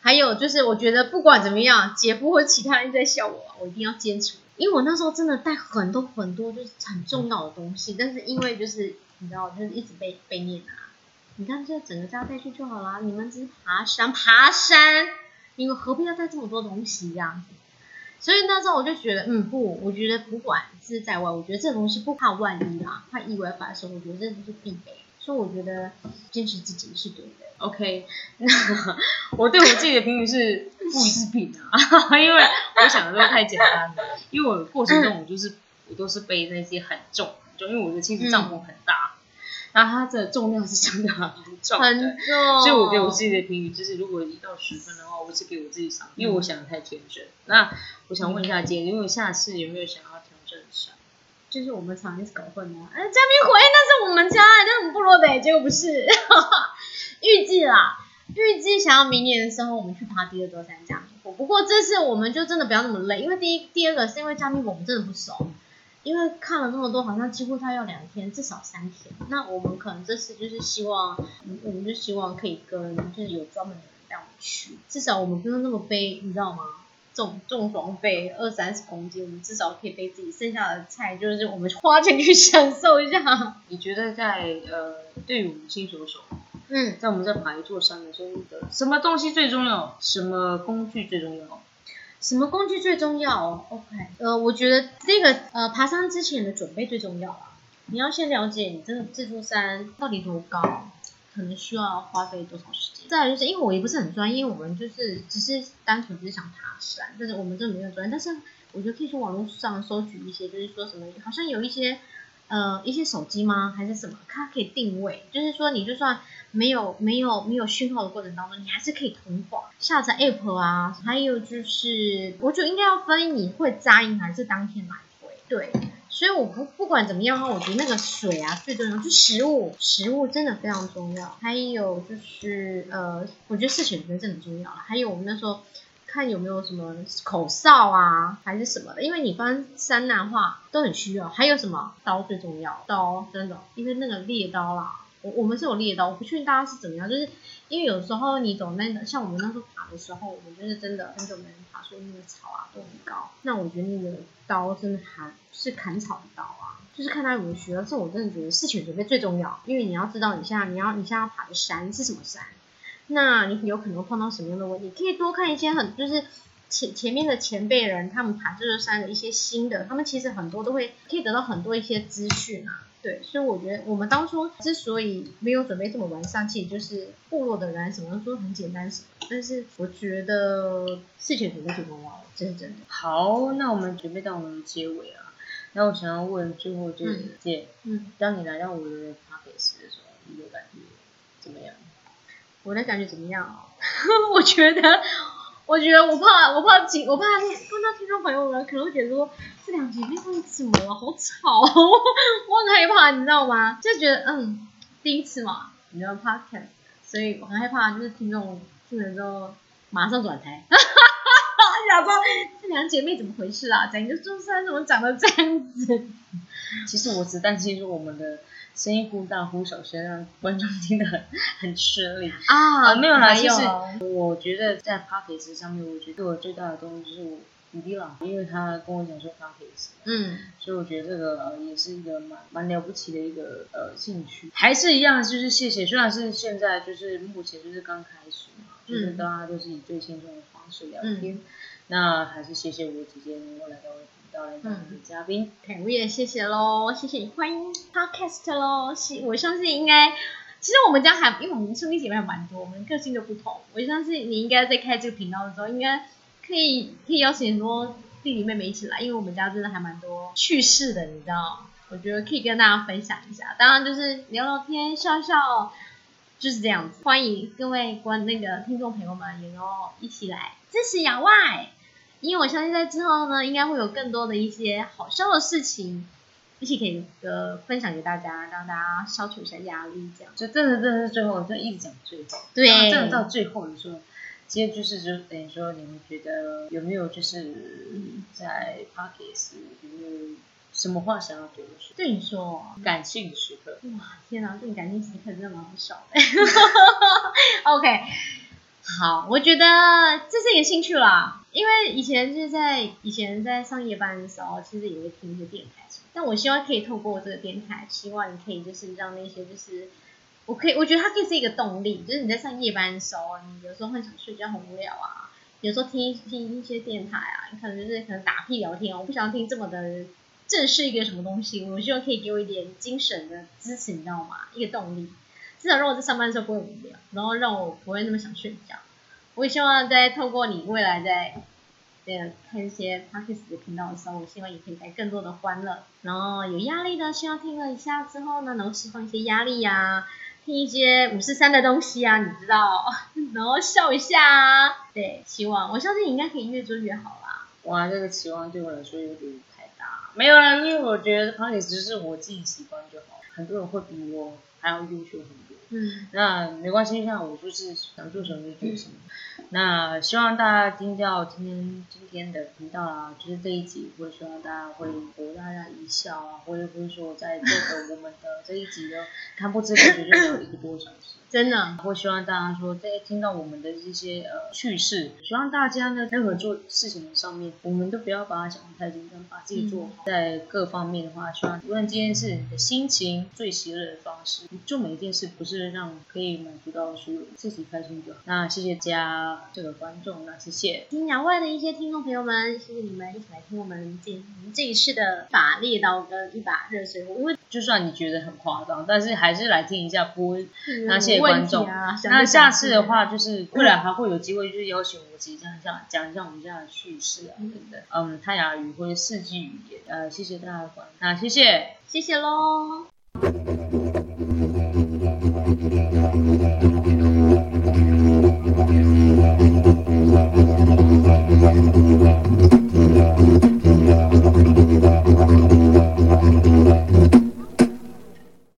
还有就是，我觉得不管怎么样，姐夫或其他人在笑我，我一定要坚持。因为我那时候真的带很多很多就是很重要的东西，但是因为就是你知道，就是一直被被念啊。你看，这整个家带去就好啦，你们只是爬山爬山，你们何必要带这么多东西这样？所以那时候我就觉得，嗯，不，我觉得不管是在外，我觉得这东西不怕万一啦，怕意外发生，我觉得这就是必备。所以我觉得坚持自己是对的。OK，<laughs> 那我对我自己的评语是不予置评啊，因为我想的都太简单了。因为我过程中我就是我都是背那些很重，很重因为我的其实帐篷很大，然后它的重量是真的很重的，很重，所以我给我自己的评语就是，如果一到十分的话，我是给我自己上，因为我想的太天真。那我想问一下姐，如果下次有没有想要挑战山？就是我们常一直搞混的。哎，嘉宾回，那是我们家，那是我们部落的，结果不是。<laughs> 预计啦，预计想要明年的时候，我们去爬第二座山这样。不过这次我们就真的不要那么累，因为第一、第二个是因为嘉宾我们真的不熟，因为看了那么多，好像几乎他要两天，至少三天。那我们可能这次就是希望，我们就希望可以跟就是有专门的人带我们去，至少我们不用那么背，你知道吗？重重装备二三十公斤，我们至少可以背自己剩下的菜，就是我们花钱去享受一下。你觉得在呃，对于我们新手手，嗯，在我们在爬一座山的时候，什么东西最重要？什么工具最重要？什么工具最重要？OK，呃，我觉得这个呃，爬山之前的准备最重要啊。你要先了解你这这座山到底多高，可能需要花费多少时间。再来就是因为我也不是很专业，我们就是只是单纯只是想爬山，但是我们真的没有专业。但是我觉得可以去网络上搜取一些，就是说什么好像有一些呃一些手机吗还是什么，它可以定位，就是说你就算没有没有没有讯号的过程当中，你还是可以通话下载 app 啊。还有就是，我觉得应该要分你会扎营还是当天来回，对。所以我不不管怎么样哈，我觉得那个水啊最重要，就食物，食物真的非常重要。还有就是呃，我觉得视选择真的很重要了。还有我们那时候看有没有什么口哨啊，还是什么的，因为你翻山难话都很需要。还有什么刀最重要，刀真的，因为那个猎刀啦，我我们是有猎刀，我不确定大家是怎么样，就是因为有时候你走那个，像我们那时候爬的时候，我们就是真的很久没人爬，所以那个草啊都很高。那我觉得那个刀真的还是砍草的刀啊，就是看他有没有需要。这我真的觉得事前准备最重要，因为你要知道你现在你要你现在要爬的山是什么山，那你有可能碰到什么样的问题，可以多看一些很就是。前前面的前辈人，他们爬这座山的一些新的，他们其实很多都会可以得到很多一些资讯啊。对，所以我觉得我们当初之所以没有准备这么完善，其实就是部落的人什么都说很简单但是我觉得事情准备最重要了，这是真的。好，那我们准备到我们的结尾啊。那我想要问最后就是嗯姐，嗯，当你来到我的 c a s 的时候，你的感觉怎么样？我的感觉怎么样啊？<laughs> 我觉得，我觉得我怕，我怕听，我怕碰到听众朋友们可能会觉得说这两姐妹为什么了，好吵、哦，我很害怕，你知道吗？就觉得嗯，第一次嘛，你知道 podcast，所以我很害怕，就是听众听了之后马上转台，<laughs> 想说这两姐妹怎么回事啊？整个中山怎么长得这样子？其实我只担心说我们的声音忽大忽小声，让观众听得很很吃力。啊啊，没有啦，还其实我觉得在 p o d c a s 上面，我觉得对我最大的动力就是我弟弟啦，因为他跟我讲说 p o d c a s 嗯。所以我觉得这个呃也是一个蛮蛮了不起的一个呃兴趣，还是一样，就是谢谢，虽然是现在就是目前就是刚开始嘛，就是嗯大家都是以最轻松的方式聊天，那还是谢谢我姐姐能够来到我的频道来当我的嘉宾。OK，我也谢谢喽，谢谢你欢迎 Podcast 喽。是我相信应该，其实我们家还因为我们兄弟姐妹还蛮多，我们个性都不同。我相信你应该在开这个频道的时候，应该可以可以邀请很多弟弟妹妹一起来，因为我们家真的还蛮多趣事的，你知道？我觉得可以跟大家分享一下，当然就是聊聊天、笑笑，就是这样子。欢迎各位观那个听众朋友们也能一起来支持亚外。因为我相信在之后呢，应该会有更多的一些好笑的事情，一起可以呃分享给大家，让大家消除一下压力，这样。就真的真的是最后，就一直讲最后，对真的到最后的时候，其实就是就等于说，你们觉得有没有就是在 p o c a s 有没有什么话想要对我说？对你说，感性时刻，哇，天哪，这种感性时刻真的蛮好笑的。<laughs> <laughs> OK，好，我觉得这是一个兴趣啦，因为以前就是在以前在上夜班的时候，其实也会听一些电台，但我希望可以透过这个电台，希望你可以就是让那些就是，我可以我觉得它可以是一个动力，就是你在上夜班的时候，你有时候很想睡觉很无聊啊，有时候听听一些电台啊，你可能就是可能打屁聊天，我不想听这么的正式一个什么东西，我希望可以给我一点精神的支持，你知道吗？一个动力。至少让我在上班的时候不会无聊，然后让我不会那么想睡觉。我也希望在透过你未来在呃看一些 podcast 的频道的时候，我希望也可以带更多的欢乐。然后有压力的，希望听了一下之后呢，能释放一些压力呀、听一些五四三的东西啊，你知道，<laughs> 然后笑一下啊。对，希望我相信你应该可以越做越好啦。哇，这个期望对我来说有点太大。没有啦，因为我觉得 p o d c a s 就是我自己喜欢就好。很多人会比我还要优秀很多。嗯，那没关系，像我就是想做什么就做什么。那希望大家听到今天今天的频道啊，就是这一集，或者希望大家会博大家一笑啊，或者不会说在这个我们的这一集的看不知不觉就有一个多小时。真的，我希望大家说，在听到我们的这些呃趣事，希望大家呢，任何做事情的上面，我们都不要把它想得太紧张，把自己做好。在各方面的话，希望无论今天是你的心情最喜乐的方式，你做每一件事不是让可以满足到所有自己开心就好。那谢谢家这个观众，那谢谢。听两位的一些听众朋友们，谢谢你们一起来听我们这我们这一次的法力刀跟一把热水壶，因为就算你觉得很夸张，但是还是来听一下，不会那谢谢观众。啊，那下次的话，就是未来还会有机会，就是邀请我讲一下讲一下我们家的趣事啊嗯，泰雅语或者四季语言，呃，谢谢大家的观看，那谢谢。谢谢喽。